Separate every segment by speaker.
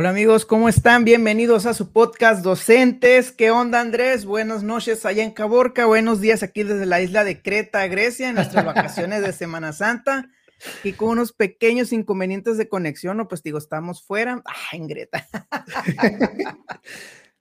Speaker 1: Hola amigos, ¿cómo están? Bienvenidos a su podcast Docentes. ¿Qué onda Andrés? Buenas noches allá en Caborca, buenos días aquí desde la isla de Creta, Grecia, en nuestras vacaciones de Semana Santa. Y con unos pequeños inconvenientes de conexión, no, pues digo, estamos fuera. Ah, en Greta.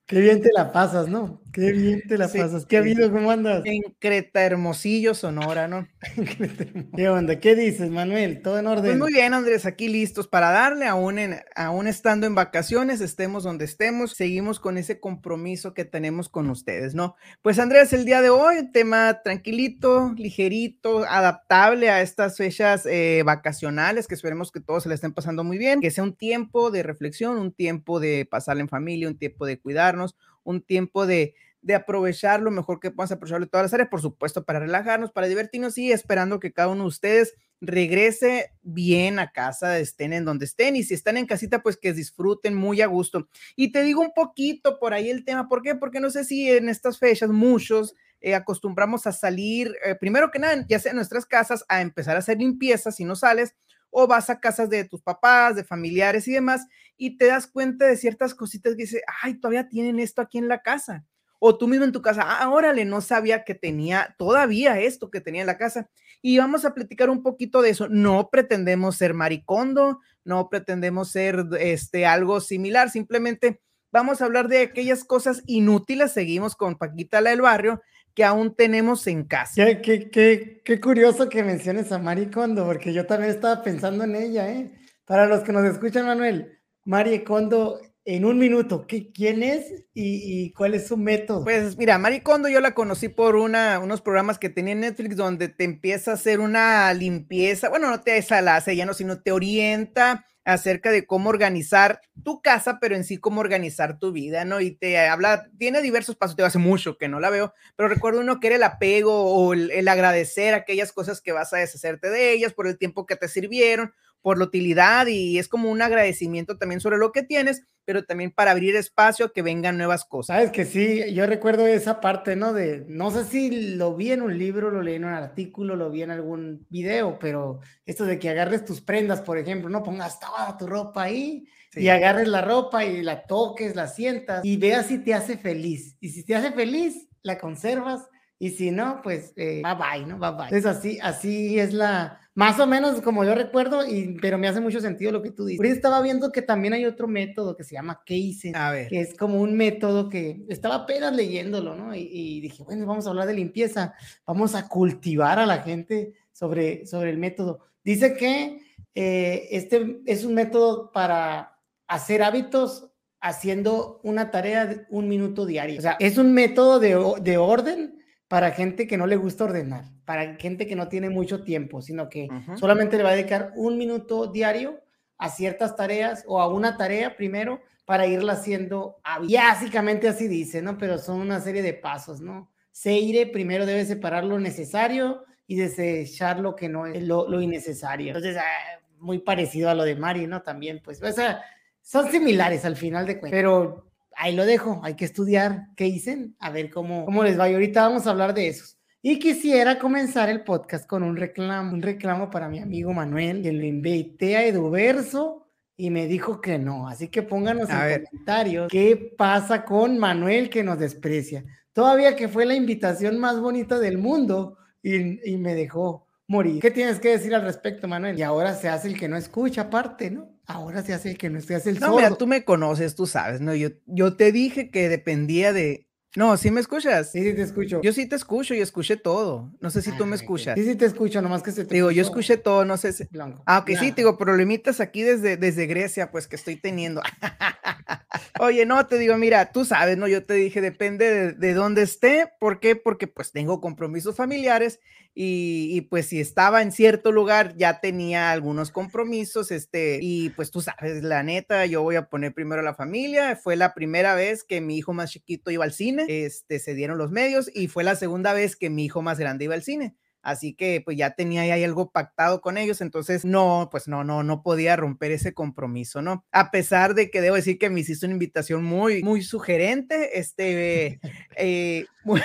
Speaker 2: Qué bien te la pasas, ¿no? Qué bien te la pasas. ¿Qué ha habido? ¿Cómo andas?
Speaker 1: En Creta, Hermosillo, Sonora, ¿no?
Speaker 2: ¿Qué onda? ¿Qué dices, Manuel? ¿Todo en orden? Pues
Speaker 1: muy bien, Andrés, aquí listos para darle, aún, en, aún estando en vacaciones, estemos donde estemos, seguimos con ese compromiso que tenemos con ustedes, ¿no? Pues Andrés, el día de hoy, tema tranquilito, ligerito, adaptable a estas fechas eh, vacacionales, que esperemos que todos se le estén pasando muy bien, que sea un tiempo de reflexión, un tiempo de pasar en familia, un tiempo de cuidar un tiempo de, de aprovechar lo mejor que podamos aprovechar de todas las áreas, por supuesto, para relajarnos, para divertirnos y esperando que cada uno de ustedes regrese bien a casa, estén en donde estén y si están en casita, pues que disfruten muy a gusto. Y te digo un poquito por ahí el tema, ¿por qué? Porque no sé si en estas fechas muchos eh, acostumbramos a salir, eh, primero que nada, ya sea en nuestras casas, a empezar a hacer limpieza si no sales o vas a casas de tus papás, de familiares y demás, y te das cuenta de ciertas cositas que dices, ay, todavía tienen esto aquí en la casa. O tú mismo en tu casa, ah, órale, no sabía que tenía todavía esto que tenía en la casa. Y vamos a platicar un poquito de eso. No pretendemos ser maricondo, no pretendemos ser este, algo similar, simplemente vamos a hablar de aquellas cosas inútiles. Seguimos con Paquita la del barrio, que aún tenemos en casa.
Speaker 2: Qué, qué, qué, curioso que menciones a Mari Kondo, porque yo también estaba pensando en ella, ¿eh? Para los que nos escuchan, Manuel, Mari Kondo, en un minuto, ¿qué, ¿quién es y, cuál es su método?
Speaker 1: Pues mira, Mari Kondo yo la conocí por una, unos programas que tenía en Netflix donde te empieza a hacer una limpieza, bueno, no te hace la hace ya no, sino te orienta acerca de cómo organizar tu casa, pero en sí cómo organizar tu vida, ¿no? Y te habla, tiene diversos pasos, te hace mucho que no la veo, pero recuerdo uno que era el apego o el, el agradecer aquellas cosas que vas a deshacerte de ellas por el tiempo que te sirvieron por la utilidad y es como un agradecimiento también sobre lo que tienes, pero también para abrir espacio a que vengan nuevas cosas.
Speaker 2: Sabes que sí, yo recuerdo esa parte, ¿no? De, no sé si lo vi en un libro, lo leí en un artículo, lo vi en algún video, pero esto de que agarres tus prendas, por ejemplo, no pongas toda tu ropa ahí y agarres la ropa y la toques, la sientas y veas si te hace feliz. Y si te hace feliz, la conservas y si no, pues eh, bye bye, ¿no? Bye bye. Es así, así es la, más o menos como yo recuerdo, y, pero me hace mucho sentido lo que tú dices. Ahorita estaba viendo que también hay otro método que se llama Kaizen, que es como un método que estaba apenas leyéndolo, ¿no? Y, dije, bueno, vamos a hablar de limpieza, vamos a cultivar a la gente sobre, sobre el método. Dice que eh, este es un método para hacer hábitos haciendo una tarea de un minuto diario. O sea, es un método de, de orden para gente que no le gusta ordenar, para gente que no tiene mucho tiempo, sino que solamente le va a dedicar un minuto diario a ciertas tareas o a una tarea primero para irla haciendo. Básicamente así dice, ¿no? Pero son una serie de pasos, ¿no? Seire primero debe separar lo necesario y desechar lo que no es lo, innecesario. Entonces, ah, muy parecido a lo de Mari, ¿no? También, pues, o sea, son similares al final de cuentas, pero ahí lo dejo, hay que estudiar qué dicen, a ver cómo, cómo les va. Y ahorita vamos a hablar de eso. Y quisiera comenzar el podcast con un reclamo, un reclamo para mi amigo Manuel, que lo invité a Eduverso y me dijo que no. Así que pónganos en comentarios qué pasa con Manuel que nos desprecia. Todavía que fue la invitación más bonita del mundo y, y me dejó morir. ¿Qué tienes que decir al respecto, Manuel? Y ahora se hace el que no escucha aparte, ¿no? Ahora se hace el que no se hace el no, Mira,
Speaker 1: tú me conoces, tú sabes, ¿no? Yo, yo te dije que dependía de... No, ¿sí me escuchas?
Speaker 2: Sí, sí te escucho.
Speaker 1: Yo sí te escucho y escuché todo. No sé si tú me escuchas.
Speaker 2: Sí, sí te escucho, nomás que se te
Speaker 1: Digo, yo escuché todo, no sé si... Blanco. Ah, ok, sí, te digo, problemitas aquí desde, desde Grecia, pues que estoy teniendo. Oye, no, te digo, mira, tú sabes, ¿no? Yo te dije, depende de, de dónde esté. ¿Por qué? Porque pues tengo compromisos familiares y, pues si estaba en cierto lugar ya tenía algunos compromisos, este, y pues tú sabes, la neta, yo voy a poner primero a la familia, fue la primera vez que mi hijo más chiquito iba al cine, este, se dieron los medios y fue la segunda vez que mi hijo más grande iba al cine. Así que pues ya tenía ahí algo pactado con ellos, entonces no, pues no, no, no podía romper ese compromiso, ¿no? A pesar de que debo decir que me hiciste una invitación muy, muy sugerente, este, eh, muy,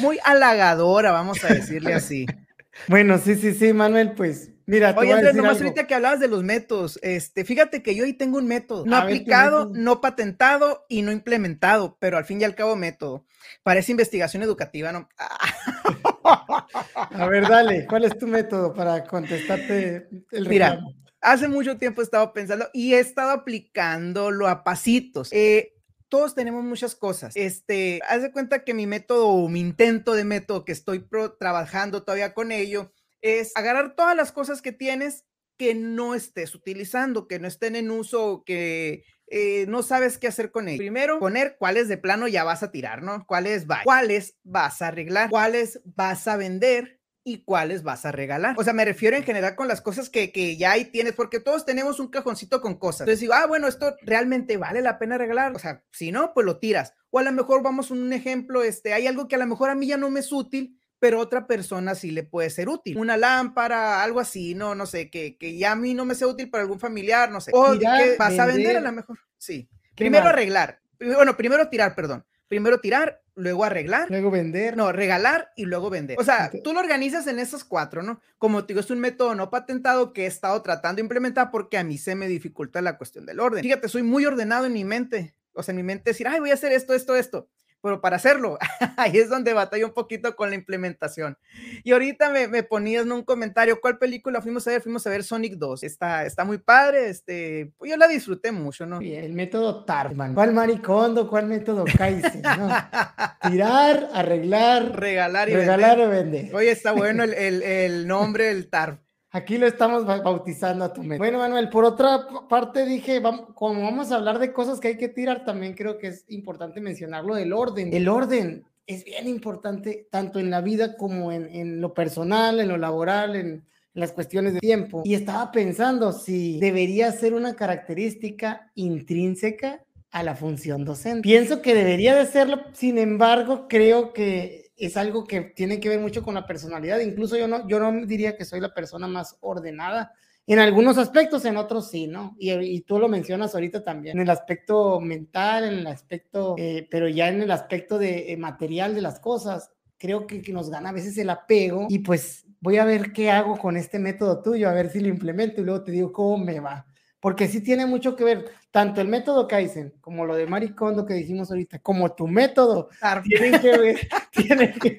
Speaker 1: muy halagadora, vamos a decirle así.
Speaker 2: Bueno, sí, sí, sí, Manuel, pues
Speaker 1: Mira, Oye, Andrés, nomás ahorita que hablabas de los métodos, este, fíjate que yo ahí tengo un método, no aplicado, no patentado y no implementado, pero al fin y al cabo método. Parece investigación educativa, ¿no?
Speaker 2: A ver, dale, ¿cuál es tu método para contestarte el
Speaker 1: Mira, hace mucho tiempo he estado pensando y he estado aplicándolo a pasitos. Eh, todos tenemos muchas cosas. Este, haz de cuenta que mi método o mi intento de método que estoy trabajando todavía con ello es agarrar todas las cosas que tienes que no estés utilizando, que no estén en uso, que eh, no sabes qué hacer con ellos. Primero, poner cuáles de plano ya vas a tirar, ¿no? Cuáles va, cuáles vas a arreglar, cuáles vas a vender y cuáles vas a regalar. O sea, me refiero en general con las cosas que, que ya ahí tienes, porque todos tenemos un cajoncito con cosas. Entonces digo, ah, bueno, esto realmente vale la pena regalar. O sea, si no, pues lo tiras. O a lo mejor vamos a un ejemplo, este, hay algo que a lo mejor a mí ya no me es útil, pero otra persona sí le puede ser útil. Una lámpara, algo así, no, no sé, que, que ya a mí no me sea útil para algún familiar, no sé. O que vas a vender a lo mejor. Sí. Primero arreglar. Bueno, primero tirar, perdón. Primero tirar, luego arreglar.
Speaker 2: Luego vender.
Speaker 1: No, regalar y luego vender. O sea, tú lo organizas en esos cuatro, ¿no? Como te digo, es un método no patentado que he estado tratando de implementar porque a mí se me dificulta la cuestión del orden. Fíjate, soy muy ordenado en mi mente. O sea, en mi mente decir, ay, voy a hacer esto, esto, esto pero para hacerlo, ahí es donde batalla un poquito con la implementación. Y ahorita me, me, ponías en un comentario, ¿cuál película fuimos a ver? Fuimos a ver Sonic 2. Está, está muy padre, este, pues yo la disfruté mucho, ¿no?
Speaker 2: Y el método Tarman. ¿Cuál maricondo? ¿Cuál método Kaizen? ¿no? Tirar, arreglar,
Speaker 1: regalar y
Speaker 2: regalar o vender.
Speaker 1: Oye, está bueno el, el, el nombre, el TARP.
Speaker 2: Aquí lo estamos bautizando a tu mente. Bueno, Manuel, por otra parte dije, vamos, como vamos a hablar de cosas que hay que tirar, también creo que es importante mencionarlo del orden. El orden es bien importante tanto en la vida como en, en lo personal, en lo laboral, en, las cuestiones de tiempo. Y estaba pensando si debería ser una característica intrínseca a la función docente. Pienso que debería de serlo, sin embargo, creo que es algo que tiene que ver mucho con la personalidad. Incluso yo no, yo no diría que soy la persona más ordenada. En algunos aspectos, en otros sí, ¿no? Y, tú lo mencionas ahorita también, en el aspecto mental, en el aspecto, eh, pero ya en el aspecto de eh, material de las cosas, creo que, que, nos gana a veces el apego y pues voy a ver qué hago con este método tuyo, a ver si lo implemento y luego te digo cómo me va porque sí tiene mucho que ver, tanto el método Kaizen como lo de Maricondo que dijimos ahorita, como tu método, tienen que ver, tienen que,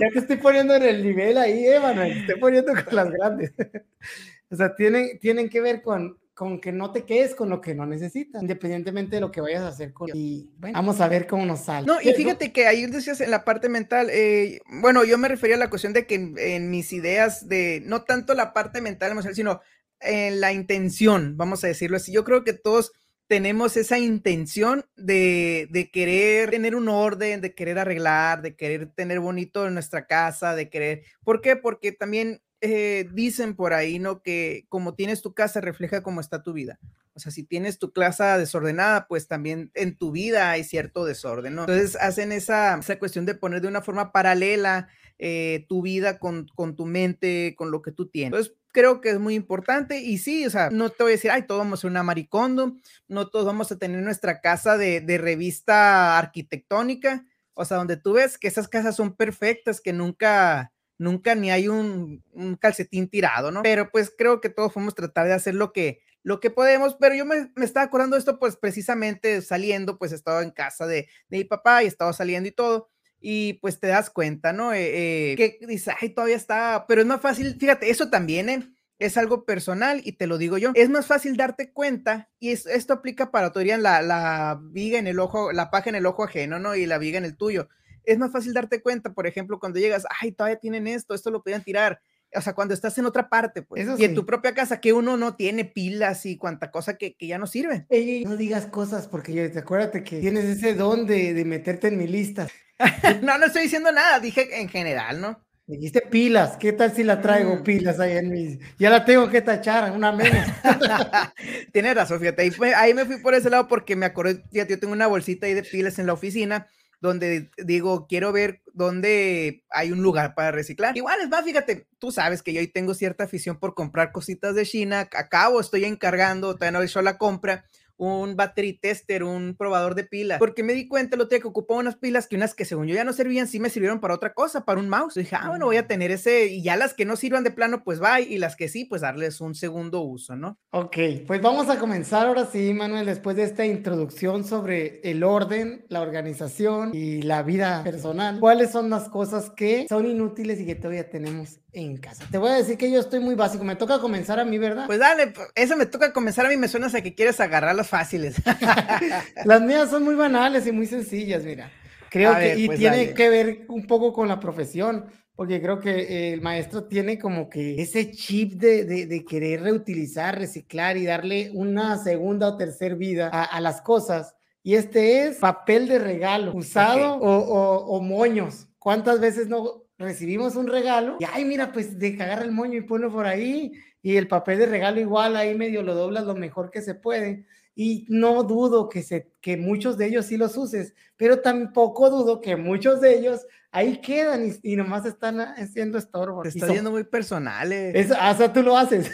Speaker 2: ya te estoy poniendo en el nivel ahí, Eva, te estoy poniendo con las grandes. o sea, tienen, tienen que ver con, con que no te quedes con lo que no necesitas, independientemente de lo que vayas a hacer con y bueno, vamos a ver cómo nos sale.
Speaker 1: No, y fíjate que ahí decías en la parte mental, eh, bueno, yo me refería a la cuestión de que en, en, mis ideas de, no tanto la parte mental emocional, sino en la intención, vamos a decirlo así. Yo creo que todos tenemos esa intención de, de, querer tener un orden, de querer arreglar, de querer tener bonito en nuestra casa, de querer. ¿Por qué? Porque también eh, dicen por ahí, ¿no? Que como tienes tu casa refleja cómo está tu vida. O sea, si tienes tu casa desordenada, pues también en tu vida hay cierto desorden, ¿no? Entonces hacen esa, esa cuestión de poner de una forma paralela eh, tu vida con, con tu mente, con lo que tú tienes. Entonces, creo que es muy importante y sí, o sea, no te voy a decir, ay, todos vamos a ser una maricondo, no todos vamos a tener nuestra casa de, de, revista arquitectónica, o sea, donde tú ves que esas casas son perfectas, que nunca, nunca ni hay un, un calcetín tirado, ¿no? Pero pues creo que todos podemos tratar de hacer lo que, lo que podemos, pero yo me, me estaba acordando de esto, pues precisamente saliendo, pues estaba en casa de, de mi papá y estaba saliendo y todo y pues te das cuenta, ¿no? Eh, eh, que dices, ay, todavía está, pero es más fácil, fíjate, eso también ¿eh? es algo personal y te lo digo yo, es más fácil darte cuenta y esto aplica para, todavía la, la viga en el ojo, la paja en el ojo ajeno, ¿no? Y la viga en el tuyo. Es más fácil darte cuenta, por ejemplo, cuando llegas, ay, todavía tienen esto, esto lo podían tirar. O sea, cuando estás en otra parte, pues, y en tu propia casa, que uno no tiene pilas y cuanta cosa que, que ya no sirve.
Speaker 2: no digas cosas porque yo, te acuérdate que tienes ese don de, de meterte en mi lista.
Speaker 1: no, no estoy diciendo nada, dije en general, ¿no?
Speaker 2: Dijiste pilas, ¿qué tal si la traigo mm. pilas ahí en mis... Ya la tengo que tachar, una menos.
Speaker 1: Tienes razón, fíjate, ahí, ahí, me fui por ese lado porque me acordé, fíjate, yo tengo una bolsita ahí de pilas en la oficina donde digo, quiero ver dónde hay un lugar para reciclar. Igual es más, fíjate, tú sabes que yo ahí tengo cierta afición por comprar cositas de China, acabo, estoy encargando, todavía no he hecho la compra, un battery tester, un probador de pilas, porque me di cuenta lo tenía que ocupaba unas pilas que unas que según yo ya no servían, sí me sirvieron para otra cosa, para un mouse. dije, ah, bueno, voy a mm. tener ese, y ya las que no sirvan de plano, pues va, y las que sí, pues darles un segundo uso, ¿no?
Speaker 2: Ok, pues vamos a comenzar ahora sí, Manuel, después de esta introducción sobre el orden, la organización y la vida personal. ¿Cuáles son las cosas que son inútiles y que todavía tenemos en casa? Te voy a decir que yo estoy muy básico, me toca comenzar a mí, ¿verdad?
Speaker 1: Pues dale, eso me toca comenzar a mí, me suena a que quieres agarrar las fáciles.
Speaker 2: Las mías son muy banales y muy sencillas, mira. Creo que y pues tiene que ver un poco con la profesión, porque creo que el maestro tiene como que ese chip de, de, querer reutilizar, reciclar y darle una segunda o tercera vida a, las cosas. Y este es papel de regalo usado o, o, o moños. ¿Cuántas veces no recibimos un regalo? Y ay, mira, pues de agarra el moño y ponlo por ahí. Y el papel de regalo igual ahí medio lo doblas lo mejor que se puede y no dudo que, se, que muchos de ellos sí los uses, pero tampoco dudo que muchos de ellos ahí quedan y, nomás están haciendo estorbo.
Speaker 1: Te está yendo muy personales.
Speaker 2: Eso, ah, o sea, tú lo haces.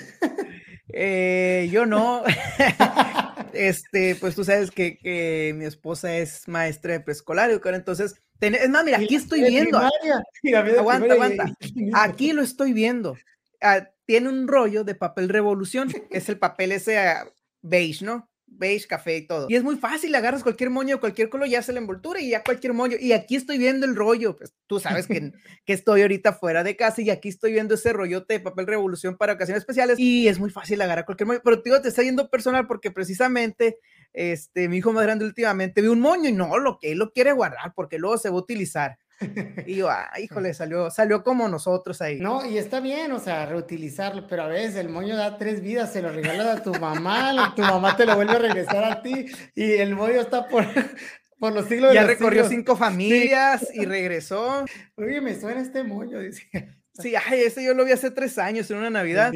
Speaker 1: Eh, yo no. este, pues tú sabes que, que, mi esposa es maestra de preescolar, entonces, es más, mira, aquí estoy viendo. aguanta, aguanta. Aquí lo estoy viendo. Ah, tiene un rollo de papel revolución, es el papel ese ah, beige, ¿no? Beige, café y todo. Y es muy fácil, agarras cualquier moño, cualquier color, ya hace la envoltura y ya cualquier moño. Y aquí estoy viendo el rollo, pues tú sabes que, que estoy ahorita fuera de casa y aquí estoy viendo ese rollote de papel revolución para ocasiones especiales y es muy fácil agarrar cualquier moño. Pero digo, te está yendo personal porque precisamente este, mi hijo más grande últimamente vio un moño y no, lo que él lo quiere guardar porque luego se va a utilizar. Y yo, ah, híjole, salió, salió como nosotros ahí.
Speaker 2: No, y está bien, o sea, reutilizarlo, pero a veces el moño da tres vidas, se lo regalas a tu mamá, tu mamá te lo vuelve a regresar a ti, y el moño está por, por los siglos
Speaker 1: Ya recorrió cinco familias y regresó.
Speaker 2: Oye, me suena este moño, decía.
Speaker 1: Sí, ay, ese yo lo vi hace tres años en una Navidad.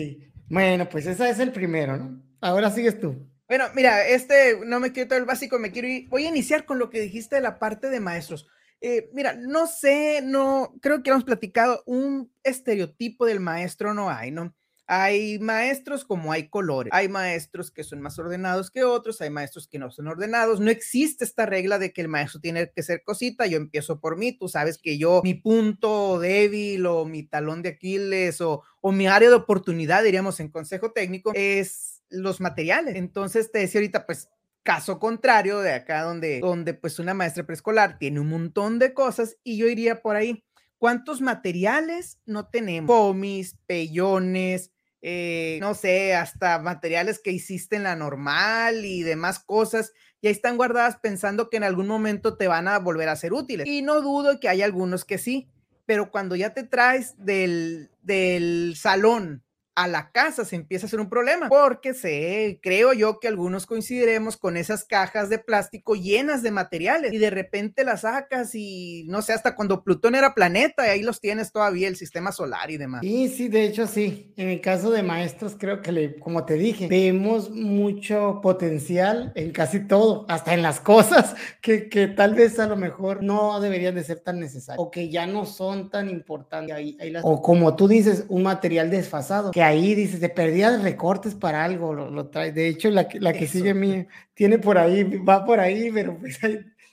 Speaker 2: Bueno, pues ese es el primero, ¿no? Ahora sigues tú.
Speaker 1: Bueno, mira, este no me quiero todo el básico, me quiero ir. Voy a iniciar con lo que dijiste de la parte de maestros. Eh, mira, no sé, no, creo que hemos platicado, un estereotipo del maestro no hay, ¿no? Hay maestros como hay colores, hay maestros que son más ordenados que otros, hay maestros que no son ordenados, no existe esta regla de que el maestro tiene que ser cosita, yo empiezo por mí, tú sabes que yo, mi punto débil o mi talón de Aquiles o, o mi área de oportunidad, diríamos en consejo técnico, es los materiales. Entonces te decía ahorita, pues Caso contrario de acá donde, donde pues una maestra preescolar tiene un montón de cosas y yo iría por ahí. ¿Cuántos materiales no tenemos? Pomis, pellones, eh, no sé, hasta materiales que hiciste en la normal y demás cosas, y ahí están guardadas pensando que en algún momento te van a volver a ser útiles. Y no dudo que hay algunos que sí, pero cuando ya te traes del, del salón a la casa se empieza a hacer un problema, porque sé, creo yo que algunos coincidiremos con esas cajas de plástico llenas de materiales y de repente las sacas y no sé, hasta cuando Plutón era planeta y ahí los tienes todavía el sistema solar y demás.
Speaker 2: Sí, sí, de hecho sí. En el caso de maestros creo que le, como te dije, vemos mucho potencial en casi todo, hasta en las cosas que, que tal vez a lo mejor no deberían de ser tan necesarias o que ya no son tan importantes. Ahí, O como tú dices, un material desfasado que ahí dices, de perdida de recortes para algo, lo, lo trae. De hecho, la, la que sigue mí tiene por ahí, va por ahí, pero pues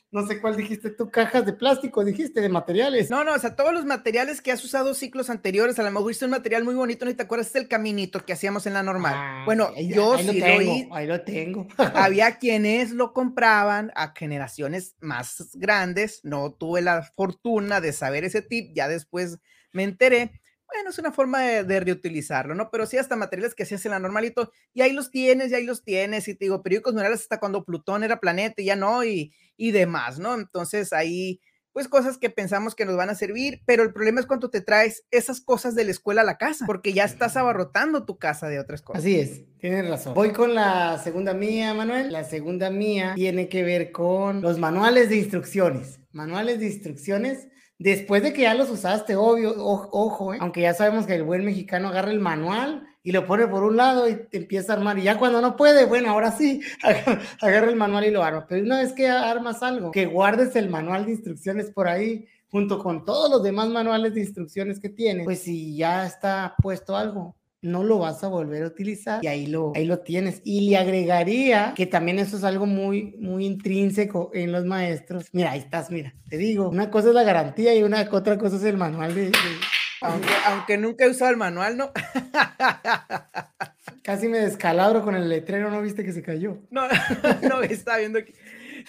Speaker 2: no sé cuál dijiste tú, cajas de plástico, dijiste, de materiales.
Speaker 1: No, no, o sea, todos los materiales que has usado ciclos anteriores, a lo mejor hiciste un material muy bonito, ¿no te acuerdas? Es el caminito que hacíamos en la normal. Ah, bueno, yo sí
Speaker 2: lo tengo, ahí lo tengo.
Speaker 1: había quienes lo compraban a generaciones más grandes, no tuve la fortuna de saber ese tip, ya después me enteré, bueno, es una forma de, reutilizarlo, ¿no? Pero sí hasta materiales que hacías en la normalito, y ahí los tienes, y ahí los tienes, y te digo, periódicos murales hasta cuando Plutón era planeta y ya no, y, y demás, ¿no? Entonces ahí, pues cosas que pensamos que nos van a servir, pero el problema es cuando te traes esas cosas de la escuela a la casa, porque ya estás abarrotando tu casa de otras cosas.
Speaker 2: Así es, tienes razón. Voy con la segunda mía, Manuel. La segunda mía tiene que ver con los manuales de instrucciones. Manuales de instrucciones Después de que ya los usaste, obvio, ojo, ¿eh? aunque ya sabemos que el buen mexicano agarra el manual y lo pone por un lado y empieza a armar. Y ya cuando no puede, bueno, ahora sí, agarra el manual y lo arma. Pero una vez que armas algo, que guardes el manual de instrucciones por ahí, junto con todos los demás manuales de instrucciones que tiene, pues si ya está puesto algo, no lo vas a volver a utilizar y ahí lo, ahí lo tienes. Y le agregaría que también eso es algo muy, muy intrínseco en los maestros. Mira, ahí estás, mira, te digo, una cosa es la garantía y una otra cosa es el manual de...
Speaker 1: Aunque, aunque nunca he usado el manual, ¿no?
Speaker 2: Casi me descalabro con el letrero, ¿no viste que se cayó?
Speaker 1: No, no, está viendo aquí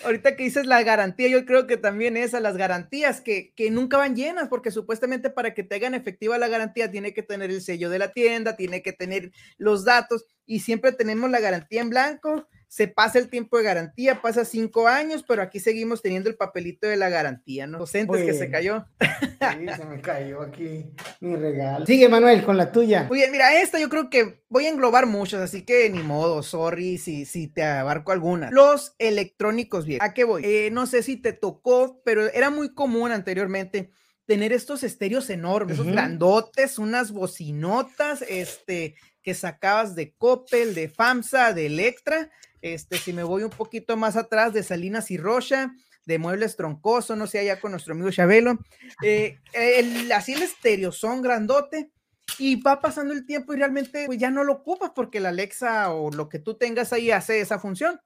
Speaker 1: ahorita que dices la garantía, yo creo que también esas, las garantías que, que nunca van llenas, porque supuestamente para que te hagan efectiva la garantía tiene que tener el sello de la tienda, tiene que tener los datos y siempre tenemos la garantía en blanco se pasa el tiempo de garantía, pasa cinco años, pero aquí seguimos teniendo el papelito de la garantía, ¿no? Docentes que se cayó.
Speaker 2: Sí, se me cayó aquí mi regalo. Sigue, Manuel, con la tuya.
Speaker 1: Muy bien, mira, esta yo creo que voy a englobar muchos, así que ni modo, sorry si, si te abarco alguna. Los electrónicos, bien. ¿A qué voy? Eh, no sé si te tocó, pero era muy común anteriormente tener estos estéreos enormes, grandotes, unas bocinotas, este, que sacabas de Coppel, de FAMSA, de Electra, este, si me voy un poquito más atrás de Salinas y Rocha, de Muebles Troncoso, no sé, allá con nuestro amigo Chabelo, eh, el, así el estéreo son grandote y va pasando el tiempo y realmente pues ya no lo ocupas porque la Alexa o lo que tú tengas ahí hace esa función.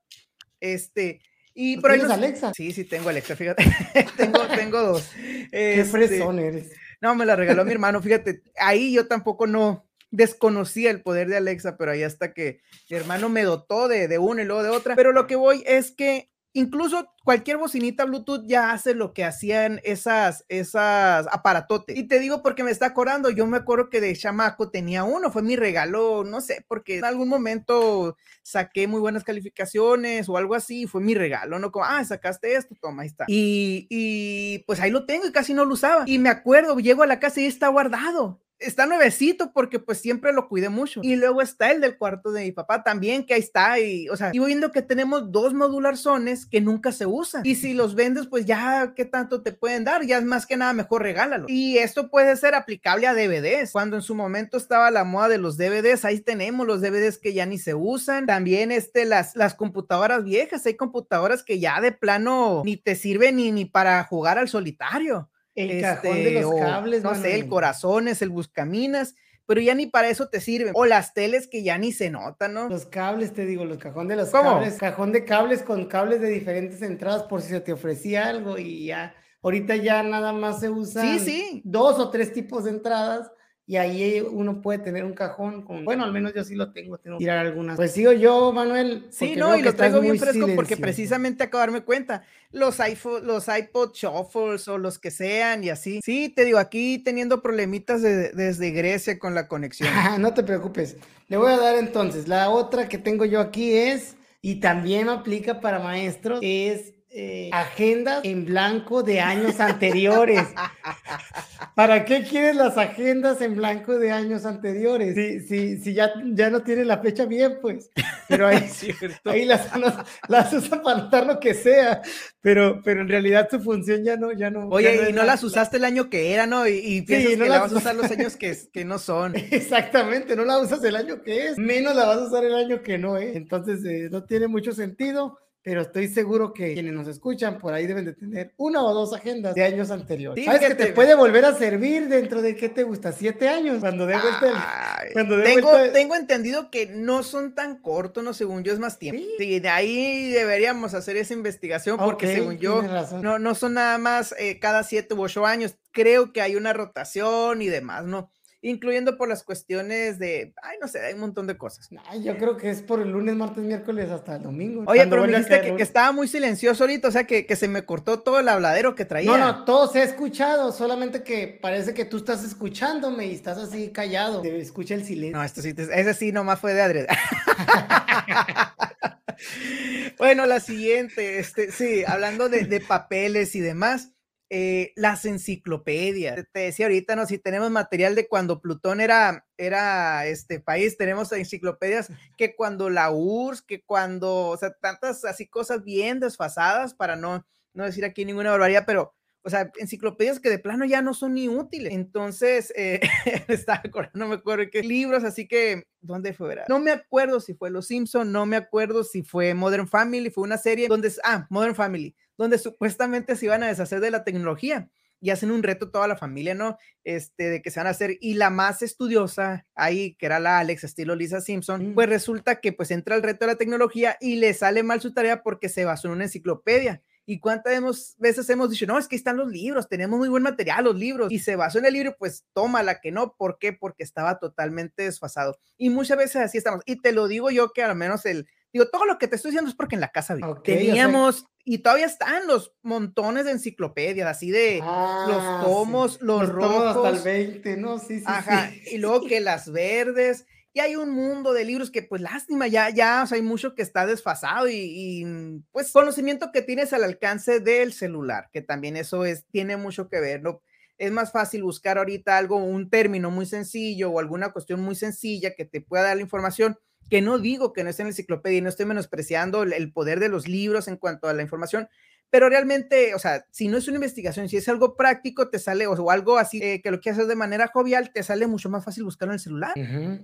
Speaker 1: Este, y
Speaker 2: por ¿Tienes Alexa?
Speaker 1: Sí, sí, tengo Alexa, fíjate. tengo, tengo dos.
Speaker 2: Qué este, fresón eres.
Speaker 1: No, me la regaló mi hermano, fíjate. Ahí yo tampoco no, desconocía el poder de Alexa, pero ahí hasta que mi hermano me dotó de, de una y luego de otra. Pero lo que voy es que incluso cualquier bocinita Bluetooth ya hace lo que hacían esas, esas aparatotes. Y te digo porque me está acordando, yo me acuerdo que de chamaco tenía uno, fue mi regalo, no sé, porque en algún momento saqué muy buenas calificaciones o algo así, fue mi regalo, ¿no? Como, ah, sacaste esto, toma, ahí está. Y, y pues ahí lo tengo y casi no lo usaba. Y me acuerdo, llego a la casa y está guardado está nuevecito porque pues siempre lo cuidé mucho. Y luego está el del cuarto de mi papá también, que ahí está. Y, o sea, y viendo que tenemos dos modular zones que nunca se usan. Y si los vendes, pues ya, ¿qué tanto te pueden dar? Ya es más que nada, mejor regálalo. Y esto puede ser aplicable a DVDs. Cuando en su momento estaba la moda de los DVDs, ahí tenemos los DVDs que ya ni se usan. También este, las, las computadoras viejas, hay computadoras que ya de plano ni te sirven ni, ni para jugar al solitario.
Speaker 2: El cajón de los este, cables.
Speaker 1: No sé, el corazón es el buscaminas, pero ya ni para eso te sirven. O las teles que ya ni se notan, ¿no?
Speaker 2: Los cables, te digo, los cajón de los cables. Cajón de cables con cables de diferentes entradas por si se te ofrecía algo y ya. Ahorita ya nada más se usan dos o tres tipos de entradas y ahí uno puede tener un cajón con, bueno, al menos yo sí lo tengo, tengo que tirar algunas. Pues sigo yo, Manuel.
Speaker 1: Sí, no, y lo traigo bien fresco porque precisamente acabo de darme cuenta, los iPhone, los iPod Shuffles o los que sean y así. Sí, te digo, aquí teniendo problemitas desde Grecia con la conexión.
Speaker 2: no te preocupes. Le voy a dar entonces, la otra que tengo yo aquí es, y también aplica para maestros, es eh, agendas en blanco de años anteriores. ¿Para qué quieres las agendas en blanco de años anteriores? Si, si, si ya, ya no tiene la fecha bien, pues. Pero ahí, ahí las, las, usan para notar lo que sea. Pero, pero en realidad su función ya no, ya no.
Speaker 1: Oye, y no las usaste el año que era, ¿no? Y, y piensas no que la vas a usar los años que, que no son.
Speaker 2: Exactamente, no la usas el año que es, menos la vas a usar el año que no, ¿eh? Entonces, eh, no tiene mucho sentido pero estoy seguro que quienes nos escuchan por ahí deben de tener una o dos agendas de años anteriores. ¿Sabes que te, puede volver a servir dentro de qué te gusta? ¿Siete años? Cuando de vuelta
Speaker 1: cuando tengo, tengo entendido que no son tan cortos, no según yo es más tiempo. Sí, de ahí deberíamos hacer esa investigación porque según yo no, no son nada más eh, cada siete u ocho años. Creo que hay una rotación y demás, ¿no? Incluyendo por las cuestiones de, ay, no sé, hay un montón de cosas.
Speaker 2: yo creo que es por el lunes, martes, miércoles hasta el domingo.
Speaker 1: Oye, pero me dijiste que, estaba muy silencioso ahorita, o sea, que, se me cortó todo el habladero que traía.
Speaker 2: No, no, todo se ha escuchado, solamente que parece que tú estás escuchándome y estás así callado. Te escucha el silencio.
Speaker 1: No, esto sí, ese sí nomás fue de adrede. bueno, la siguiente, este, sí, hablando de, de papeles y demás. Eh, las enciclopedias. Te decía ahorita, ¿no? Si tenemos material de cuando Plutón era, era este país, tenemos enciclopedias que cuando la URSS, que cuando, o sea, tantas así cosas bien desfasadas para no, no decir aquí ninguna barbaridad, pero, o sea, enciclopedias que de plano ya no son ni útiles. Entonces, eh, estaba acordando, no me acuerdo qué libros, así que, ¿dónde fue? No me acuerdo si fue Los Simpson, no me acuerdo si fue Modern Family, fue una serie donde, ah, Modern Family donde supuestamente se iban a deshacer de la tecnología. y hacen un reto toda la familia, ¿no? Este, de que se van a hacer, y la más estudiosa ahí, que era la Alex, estilo Lisa Simpson, mm. pues resulta que pues entra el reto de la tecnología y le sale mal su tarea porque se basó en una enciclopedia. ¿Y cuántas veces hemos dicho, no, es que están los libros, tenemos muy buen material, los libros, y se basó en el libro, pues toma la que no, ¿por qué? Porque estaba totalmente desfasado. Y muchas veces así estamos. Y te lo digo yo que al menos el, digo, todo lo que te estoy diciendo es porque en la casa teníamos, y todavía están los montones de enciclopedias, así de los ah, tomos, los, rojos.
Speaker 2: Hasta el 20, ¿no? Sí, sí.
Speaker 1: Ajá, y luego que las verdes y hay un mundo de libros que, pues, lástima, ya, ya, o sea, hay mucho que está desfasado y, mm, pues, conocimiento que tienes al alcance del celular, que también eso es, tiene mucho que ver, ¿no? Es más fácil buscar ahorita algo, un término muy sencillo o alguna cuestión muy sencilla que te pueda dar la información, que no digo que no esté en la enciclopedia y no estoy menospreciando el poder de los libros en cuanto a la información, pero realmente, o sea, si no es una investigación, si es algo práctico, te sale, o, algo así eh, que lo quieres hacer de manera jovial, te sale mucho más fácil buscarlo en el celular.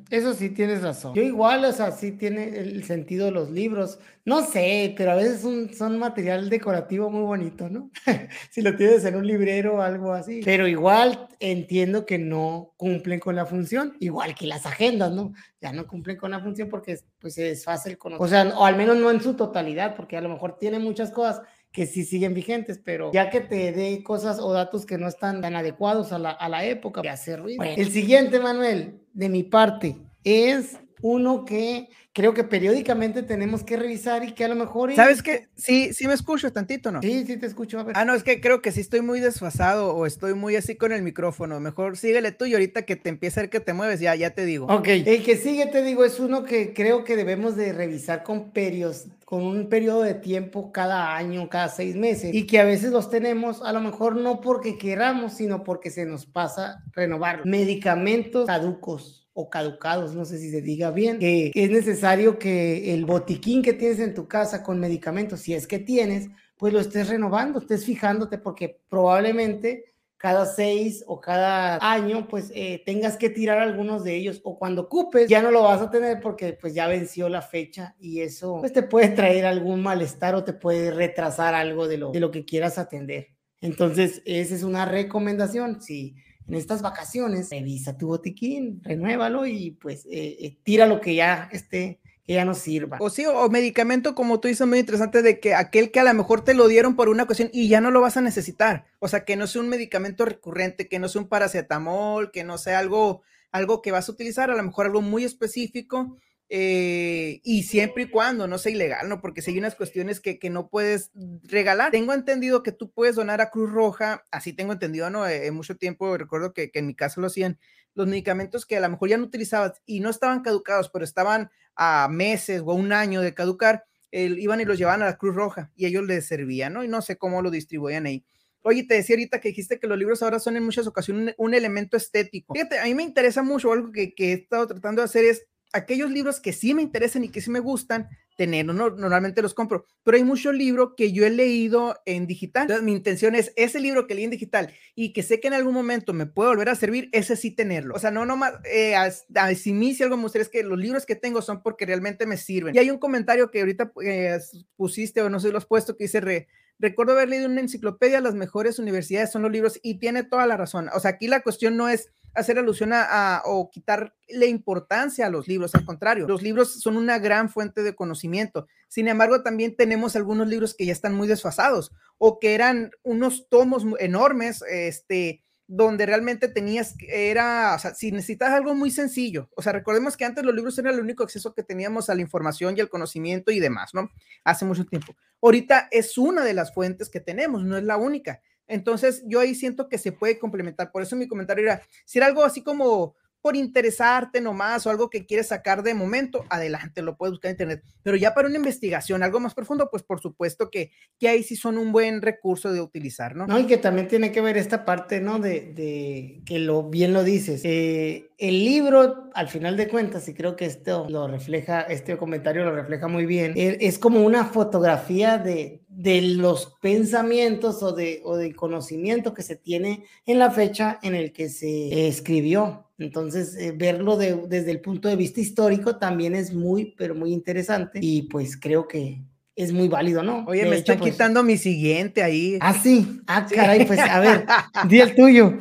Speaker 2: Eso sí tienes razón. Yo igual, o sea, sí tiene el sentido de los libros. No sé, pero a veces son, son material decorativo muy bonito, ¿no? si lo tienes en un librero o algo así. Pero igual entiendo que no cumplen con la función, igual que las agendas, ¿no? Ya no cumplen con la función porque pues es fácil conocer. O sea, o al menos no en su totalidad, porque a lo mejor tiene muchas cosas que sí siguen vigentes, pero ya que te dé cosas o datos que no están tan adecuados a la, a la época, de hacer ruido. el siguiente, Manuel, de mi parte, es uno que creo que periódicamente tenemos que revisar y que a lo mejor...
Speaker 1: ¿Sabes qué? Sí, sí me escucho tantito, ¿no?
Speaker 2: Sí, sí te escucho.
Speaker 1: Ah, no, es que creo que sí estoy muy desfasado o estoy muy así con el micrófono. Mejor síguele tú y ahorita que te empiece a ver que te mueves, ya, ya te digo.
Speaker 2: Ok, el que sigue, te digo, es uno que creo que debemos de revisar con periodos con un periodo de tiempo cada año, cada seis meses, y que a veces los tenemos, a lo mejor no porque queramos, sino porque se nos pasa renovar medicamentos caducos o caducados, no sé si se diga bien, que, es necesario que el botiquín que tienes en tu casa con medicamentos, si es que tienes, pues lo estés renovando, estés fijándote porque probablemente cada seis o cada año, pues eh, tengas que tirar algunos de ellos o cuando ocupes ya no lo vas a tener porque pues ya venció la fecha y eso pues te puede traer algún malestar o te puede retrasar algo de lo, de lo que quieras atender. Entonces, esa es una recomendación. Si en estas vacaciones, revisa tu botiquín, renuévalo y pues eh, eh, tira lo que ya esté que ya no sirva.
Speaker 1: O sí, o medicamento, como tú dices, muy interesante, de que aquel que a lo mejor te lo dieron por una cuestión y ya no lo vas a necesitar. O sea, que no sea un medicamento recurrente, que no sea un paracetamol, que no sea algo, algo que vas a utilizar, a lo mejor algo muy específico eh, y siempre y cuando no sea ilegal, ¿no? Porque si hay unas cuestiones que, no puedes regalar. Tengo entendido que tú puedes donar a Cruz Roja, así tengo entendido, ¿no? Eh, mucho tiempo recuerdo que, en mi casa lo hacían, los medicamentos que a lo mejor ya no utilizabas y no estaban caducados, pero estaban a meses o a un año de caducar, iban y los llevaban a la Cruz Roja y ellos les servían, ¿no? Y no sé cómo lo distribuían ahí. Oye, te decía ahorita que dijiste que los libros ahora son en muchas ocasiones un, elemento estético. Fíjate, a mí me interesa mucho, algo que he estado tratando de hacer es aquellos libros que sí me interesan y que sí me gustan tener, no, normalmente los compro, pero hay muchos libros que yo he leído en digital. Mi intención es ese libro que leí en digital y que sé que en algún momento me puede volver a servir, ese sí tenerlo. O sea, no nomás, eh, a, si mí si algo me gustaría es que los libros que tengo son porque realmente me sirven. Y hay un comentario que ahorita eh, pusiste o no sé, lo has puesto que dice, re, recuerdo haber leído una enciclopedia, las mejores universidades son los libros y tiene toda la razón. O sea, aquí la cuestión no es hacer alusión a, o quitarle importancia a los libros, al contrario, los libros son una gran fuente de conocimiento. Sin embargo, también tenemos algunos libros que ya están muy desfasados o que eran unos tomos enormes, este, donde realmente tenías, era, o sea, si necesitas algo muy sencillo, o sea, recordemos que antes los libros eran el único acceso que teníamos a la información y al conocimiento y demás, ¿no? Hace mucho tiempo. Ahorita es una de las fuentes que tenemos, no es la única. Entonces, yo ahí siento que se puede complementar. Por eso mi comentario era, si era algo así como por interesarte nomás o algo que quieres sacar de momento, adelante, lo puedes buscar en internet. Pero ya para una investigación, algo más profundo, pues por supuesto que, que ahí sí son un buen recurso de utilizar, ¿no?
Speaker 2: No, y que también tiene que ver esta parte, ¿no? De, de que lo bien lo dices. Eh, el libro, al final de cuentas, y creo que esto lo refleja, este comentario lo refleja muy bien, e, es como una fotografía de, de los pensamientos o de, o de conocimiento que se tiene en la fecha en el que se escribió. Entonces, eh, verlo desde el punto de vista histórico también es muy, pero muy interesante y pues creo que es muy válido, ¿no?
Speaker 1: Oye, me están pues quitando mi siguiente ahí.
Speaker 2: Ah, sí. Ah, caray, pues a ver, di el tuyo.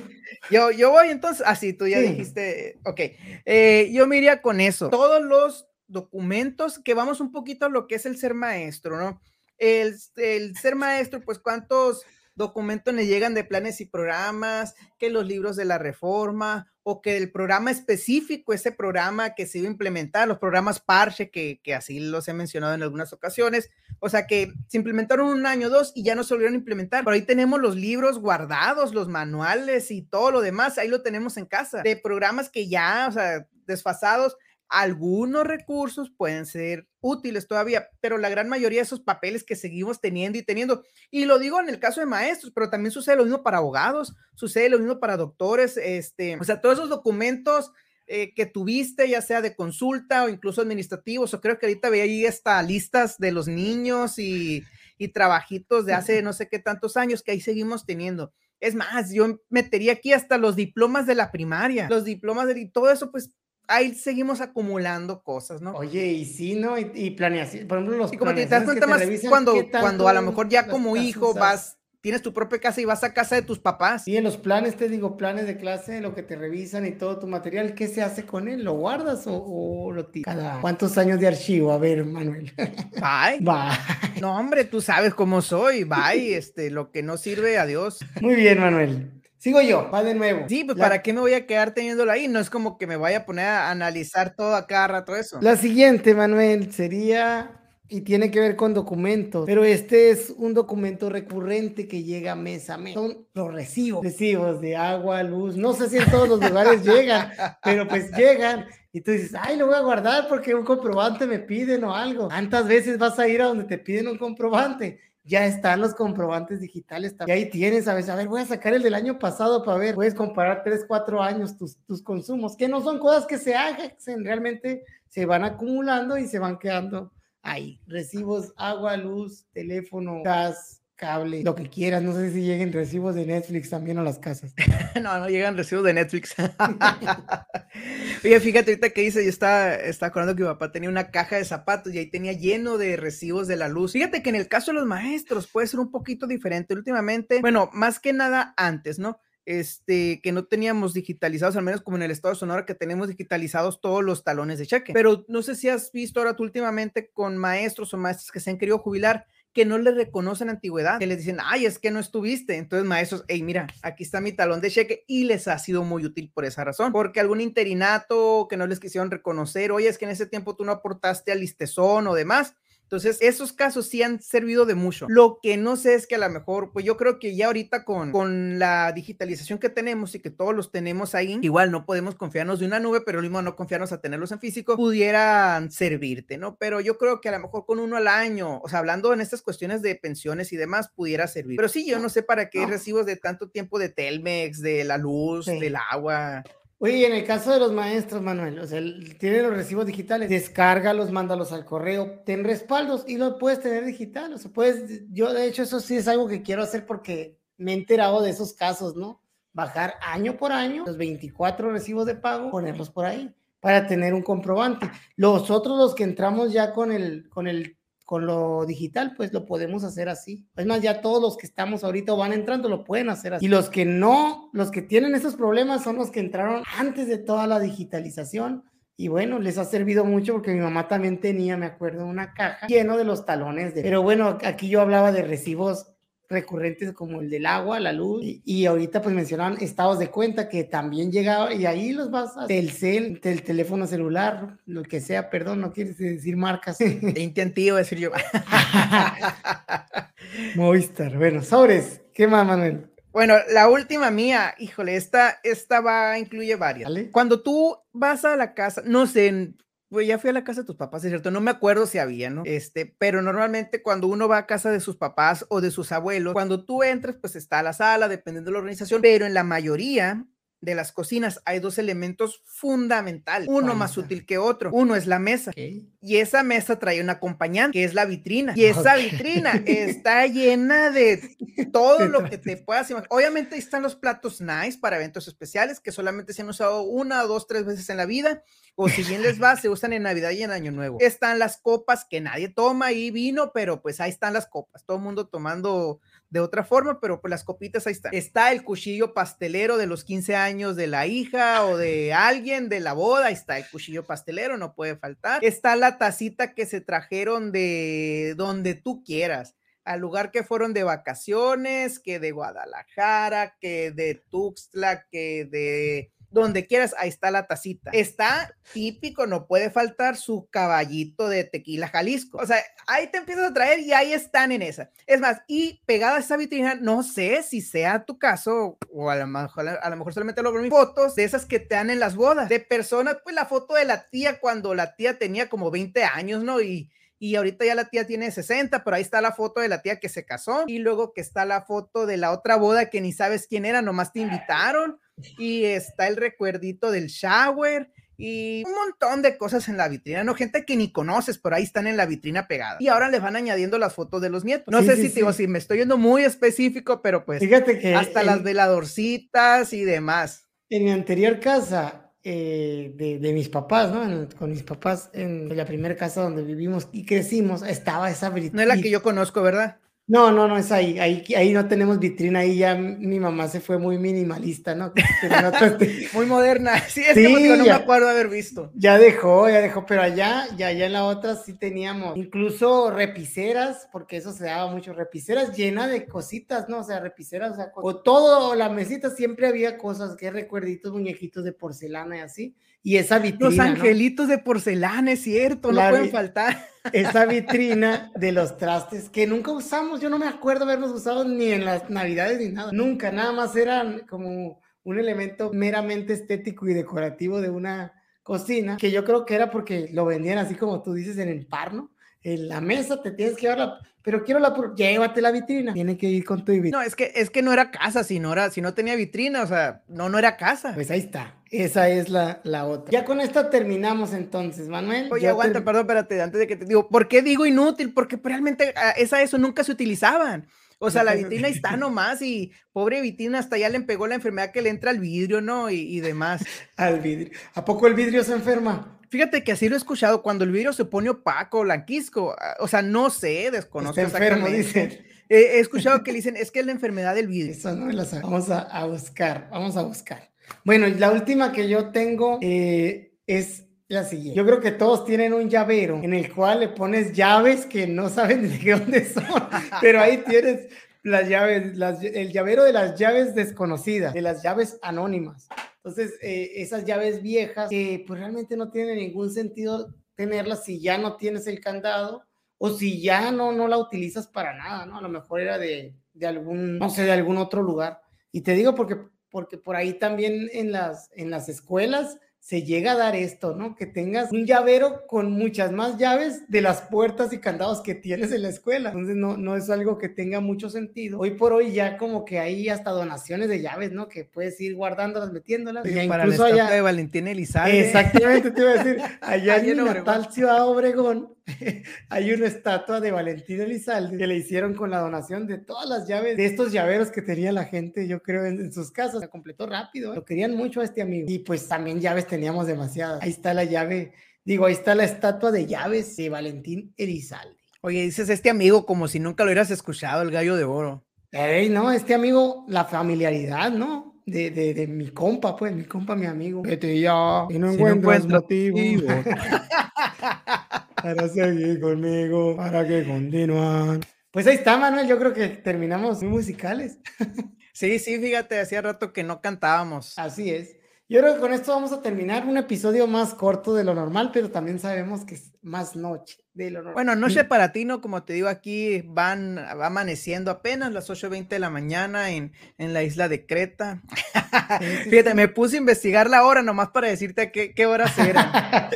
Speaker 1: Yo, yo voy entonces, así ah, tú ya dijiste, ok, eh, yo me iría con eso. Todos los documentos que vamos un poquito a lo que es el ser maestro, ¿no? El, el ser maestro, pues cuántos documentos le llegan de planes y programas, que los libros de la reforma o que el programa específico, ese programa que se iba a implementar, los programas parche, que, que así los he mencionado en algunas ocasiones, o sea que se implementaron un año, dos y ya no se volvieron a implementar. Por ahí tenemos los libros guardados, los manuales y todo lo demás, ahí lo tenemos en casa, de programas que ya, o sea, desfasados, algunos recursos pueden ser útiles todavía, pero la gran mayoría de esos papeles que seguimos teniendo y teniendo, y lo digo en el caso de maestros, pero también sucede lo mismo para abogados, sucede lo mismo para doctores, este, o sea, todos esos documentos eh, que tuviste, ya sea de consulta o incluso administrativos, o creo que ahorita veía ahí hasta listas de los niños y, y trabajitos de hace no sé qué tantos años que ahí seguimos teniendo. Es más, yo metería aquí hasta los diplomas de la primaria, los diplomas de y todo eso, pues ahí seguimos acumulando cosas, ¿no?
Speaker 2: Oye, y sí, ¿no? Y, y planeación, por ejemplo, los
Speaker 1: y como te das cuenta más cuando, cuando a lo mejor ya como hijo vas, tienes tu propia casa y vas a casa de tus papás.
Speaker 2: Sí, en los planes, te digo, planes de clase, lo que te revisan y todo tu material, ¿qué se hace con él? ¿Lo guardas o, lo tiras? ¿Cuántos años de archivo? A ver, Manuel.
Speaker 1: Bye. Bye. No, hombre, tú sabes cómo soy. Bye, este, lo que no sirve, adiós.
Speaker 2: Muy bien, Manuel. Sigo yo, va de nuevo.
Speaker 1: Sí, pues ¿para qué me voy a quedar teniéndolo ahí? No es como que me vaya a poner a analizar todo a cada rato eso.
Speaker 2: La siguiente, Manuel, sería, y tiene que ver con documentos, pero este es un documento recurrente que llega mes a mes. Son los recibos, recibos de agua, luz, no sé si en todos los lugares llegan, pero pues llegan. Y tú dices, ay, lo voy a guardar porque un comprobante me piden o algo. ¿Cuántas veces vas a ir a donde te piden un comprobante? Ya están los comprobantes digitales. Y ahí tienes, a veces, a ver, voy a sacar el del año pasado para ver, puedes comparar tres, cuatro años tus, tus consumos, que no son cosas que se hagan, realmente se van acumulando y se van quedando ahí. Recibos, agua, luz, teléfono, gas, cable, lo que quieras. No sé si lleguen recibos de Netflix también a las casas.
Speaker 1: no, no llegan recibos de Netflix. Oye, fíjate ahorita que dice, yo estaba, estaba acordando que mi papá tenía una caja de zapatos y ahí tenía lleno de recibos de la luz. Fíjate que en el caso de los maestros puede ser un poquito diferente. Últimamente, bueno, más que nada antes, ¿no? este, que no teníamos digitalizados, al menos como en el estado de Sonora, que tenemos digitalizados todos los talones de cheque. Pero no sé si has visto ahora tú últimamente con maestros o maestras que se han querido jubilar, que no le reconocen antigüedad, que les dicen, ay, es que no estuviste. Entonces, maestros, hey, mira, aquí está mi talón de cheque y les ha sido muy útil por esa razón, porque algún interinato que no les quisieron reconocer, oye, es que en ese tiempo tú no aportaste al listezón o demás, entonces, esos casos sí han servido de mucho. Lo que no sé es que a lo mejor, pues yo creo que ya ahorita con, con la digitalización que tenemos y que todos los tenemos ahí, igual no podemos confiarnos de una nube, pero lo mismo no confiarnos a tenerlos en físico, pudieran servirte, ¿no? Pero yo creo que a lo mejor con uno al año, o sea, hablando en estas cuestiones de pensiones y demás, pudiera servir. Pero sí, yo no sé para qué recibos de tanto tiempo de Telmex, de la luz, del agua.
Speaker 2: Oye, en el caso de los maestros, Manuel, o sea, tienen los recibos digitales, descárgalos, mándalos al correo, ten respaldos y lo puedes tener digital. O sea, puedes, yo de hecho eso sí es algo que quiero hacer porque me he enterado de esos casos, ¿no? Bajar año por año los 24 recibos de pago, ponerlos por ahí para tener un comprobante. Los otros, los que entramos ya con el, con el con lo digital, pues lo podemos hacer así. Es más, ya todos los que estamos ahorita van entrando lo pueden hacer así. Y los que no, los que tienen esos problemas son los que entraron antes de toda la digitalización. Y bueno, les ha servido mucho porque mi mamá también tenía, me acuerdo, una caja lleno de los talones de... Pero bueno, aquí yo hablaba de recibos recurrentes como el del agua, la luz, y, ahorita pues mencionaban estados de cuenta que también llegaba y ahí los vas a del cel, del teléfono celular, lo que sea, perdón, no quieres decir marcas.
Speaker 1: Intentío decir yo.
Speaker 2: Movistar, bueno, sobres, ¿qué más, Manuel?
Speaker 1: Bueno, la última mía, híjole, esta, esta va, incluye varias. Cuando tú vas a la casa, no sé, pues ya fui a la casa de tus papás, es cierto, no me acuerdo si había, ¿no? Este, pero normalmente cuando uno va a casa de sus papás o de sus abuelos, cuando tú entras, pues está la sala, dependiendo de la organización, pero en la mayoría de las cocinas hay dos elementos fundamentales, uno más útil que otro. Uno es la mesa y y esa mesa trae un acompañante, que es la vitrina. Y esa vitrina está llena de todo lo que te puedas imaginar. Obviamente están los platos nice para eventos especiales que solamente se han usado una, dos, tres veces en la vida. O si bien les va, se usan en Navidad y en Año Nuevo. Están las copas que nadie toma y vino, pero pues ahí están las copas. Todo el mundo tomando de otra forma, pero pues las copitas ahí están. Está el cuchillo pastelero de los 15 años de la hija o de alguien de la boda, ahí está el cuchillo pastelero, no puede faltar. Está la tacita que se trajeron de donde tú quieras al lugar que fueron de vacaciones, que de Guadalajara, que de Tuxtla, que de donde quieras, ahí está la tacita. Está típico, no puede faltar su caballito de tequila Jalisco. O sea, ahí te empiezas a traer y ahí están en esa. Es más, y pegada a esa vitrina, no sé si sea tu caso, o a lo mejor, a lo mejor solamente logro mis fotos de esas que te dan en las bodas, de personas, pues la foto de la tía cuando la tía tenía como 20 años, ¿no? Y y ahorita ya la tía tiene 60, pero ahí está la foto de la tía que se casó y luego que está la foto de la otra boda que ni sabes quién era, nomás te invitaron y está el recuerdito del shower y un montón de cosas en la vitrina, no gente que ni conoces, pero ahí están en la vitrina pegada. Y ahora le van añadiendo las fotos de los nietos. No sé si digo, si me estoy yendo muy específico, pero pues
Speaker 2: fíjate que
Speaker 1: hasta las veladorcitas y demás.
Speaker 2: En mi anterior casa eh, de, mis papás, ¿no? con mis papás en la primera casa donde vivimos y crecimos, estaba esa
Speaker 1: vitrina. No es la que yo conozco, ¿verdad?
Speaker 2: No, no, no es ahí. Ahí, ahí no tenemos vitrina. Ahí ya mi mamá se fue muy minimalista, ¿no?
Speaker 1: muy moderna. Sí, es que no me acuerdo haber visto.
Speaker 2: Ya dejó, ya dejó, pero allá, ya, ya en la otra sí teníamos incluso repiceras, porque eso se daba mucho, repiceras llenas de cositas, ¿no? O sea, repiceras, o sea, o todo, la mesita siempre había cosas, que recuerditos, muñequitos de porcelana y así. Y esa vitrina.
Speaker 1: Los angelitos de porcelana, es cierto, no pueden faltar
Speaker 2: esa vitrina de los trastes que nunca usamos. Yo no me acuerdo haberlos usado ni en las navidades ni nada. Nunca, nada más eran como un elemento meramente estético y decorativo de una cocina, que yo creo que era porque lo vendían así como tú dices en el par, ¿no? En la mesa te tienes que llevar pero quiero la, llévate la vitrina. Tiene que ir con tu vitrina.
Speaker 1: No, es que, es que no era casa, si no, era, si no tenía vitrina, o sea, no, no era casa.
Speaker 2: Pues ahí está. Esa es la, la otra. Ya con esto terminamos entonces, Manuel.
Speaker 1: Oye, aguanta, perdón, espérate, antes de que te digo, ¿por qué digo inútil? Porque realmente ah, esa eso nunca se utilizaban. O sea, la vitrina está nomás y pobre vitrina hasta ya le pegó la enfermedad que le entra al vidrio, ¿no? Y, y demás.
Speaker 2: al vidrio. ¿A poco el vidrio se enferma?
Speaker 1: Fíjate que así lo he escuchado, cuando el vidrio se pone opaco, blanquisco, ah, o sea, no sé, desconozco
Speaker 2: Está enfermo, dicen.
Speaker 1: he escuchado que dicen, es que es la enfermedad del vidrio.
Speaker 2: Eso no lo Vamos a, buscar, vamos a buscar. Bueno, la última que yo tengo eh, es la siguiente. Yo creo que todos tienen un llavero en el cual le pones llaves que no saben de dónde son, pero ahí tienes las llaves, el llavero de las llaves desconocidas, de las llaves anónimas. Entonces, eh, esas llaves viejas, que pues realmente no tiene ningún sentido tenerlas si ya no tienes el candado o si ya no, no la utilizas para nada, ¿no? A lo mejor era de, de algún, no sé, de algún otro lugar. Y te digo porque, porque por ahí también en las, en las escuelas se llega a dar esto, ¿no? Que tengas un llavero con muchas más llaves de las puertas y candados que tienes en la escuela. Entonces no, no es algo que tenga mucho sentido. Hoy por hoy ya como que hay hasta donaciones de llaves, ¿no? Que puedes ir guardándolas, metiéndolas.
Speaker 1: y para incluso allá, de Valentín Elizalde.
Speaker 2: Exactamente, te iba a decir, allá en natal Ciudad Obregón hay una estatua de Valentín Elizalde que le hicieron con la donación de todas las llaves de estos llaveros que tenía la gente, yo creo, en, sus casas. Se completó rápido, ¿eh? lo querían mucho a este amigo. Y pues también llaves teníamos demasiadas. Ahí está la llave, digo, ahí está la estatua de llaves de Valentín Elizalde.
Speaker 1: Oye, dices este amigo como si nunca lo hubieras escuchado, el gallo de oro.
Speaker 2: Ey, no, este amigo, la familiaridad, ¿no? De, de, de, mi compa, pues, mi compa, mi amigo.
Speaker 1: Vete ya.
Speaker 2: Y no encuentras motivo. para seguir conmigo, para que continúan. Pues ahí está, Manuel. Yo creo que terminamos muy musicales.
Speaker 1: Sí, sí, fíjate, hacía rato que no cantábamos.
Speaker 2: Así es. Yo creo que con esto vamos a terminar un episodio más corto de lo normal, pero también sabemos que es más noche de lo normal.
Speaker 1: Bueno, noche para ti, ¿no? Como te digo, aquí van va amaneciendo apenas las 8.20 de la mañana en, en, la isla de Creta. Fíjate, me puse a investigar la hora nomás para decirte qué, qué horas eran.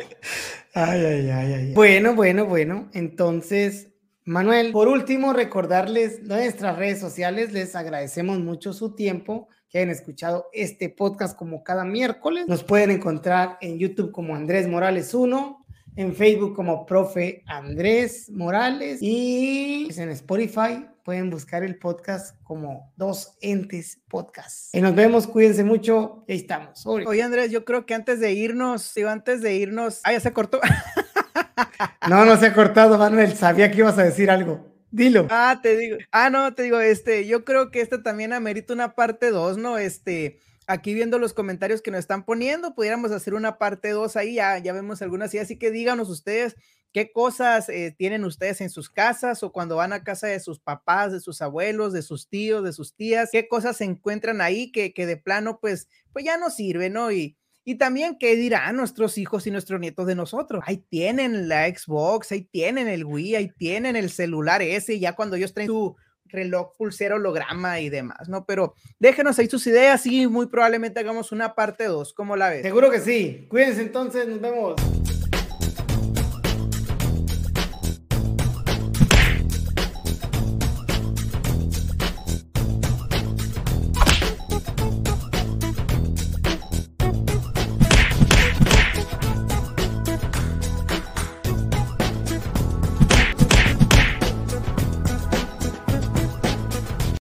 Speaker 2: ay, ay, ay, ay. Bueno, bueno, bueno. Entonces, Manuel, por último, recordarles nuestras redes sociales. Les agradecemos mucho su tiempo que hayan escuchado este podcast como cada miércoles. Nos pueden encontrar en YouTube como Andrés Morales 1, en Facebook como Profe Andrés Morales y en Spotify pueden buscar el podcast como Dos Entes Podcast. Y nos vemos, cuídense mucho, ahí estamos.
Speaker 1: Oye Andrés, yo creo que antes de irnos, digo, antes de irnos, ah, ya se cortó.
Speaker 2: no, no se ha cortado, Manuel, sabía que ibas a decir algo. Dilo.
Speaker 1: Ah, te digo. Ah, no, te digo, este, yo creo que este también amerita una parte 2, ¿no? Este, aquí viendo los comentarios que nos están poniendo, pudiéramos hacer una parte 2 ahí, ya, ya vemos algunas, y así que díganos ustedes qué cosas eh, tienen ustedes en sus casas o cuando van a casa de sus papás, de sus abuelos, de sus tíos, de sus tías, qué cosas se encuentran ahí que, que de plano, pues, pues ya no sirve, ¿no? Y, y también, ¿qué dirán nuestros hijos y nuestros nietos de nosotros? Ahí tienen la Xbox, ahí tienen el Wii, ahí tienen el celular ese, ya cuando ellos traen su reloj pulsero holograma y demás, ¿no? Pero déjenos ahí sus ideas y muy probablemente hagamos una parte 2, ¿cómo la ves?
Speaker 2: Seguro que sí. Cuídense entonces, nos vemos.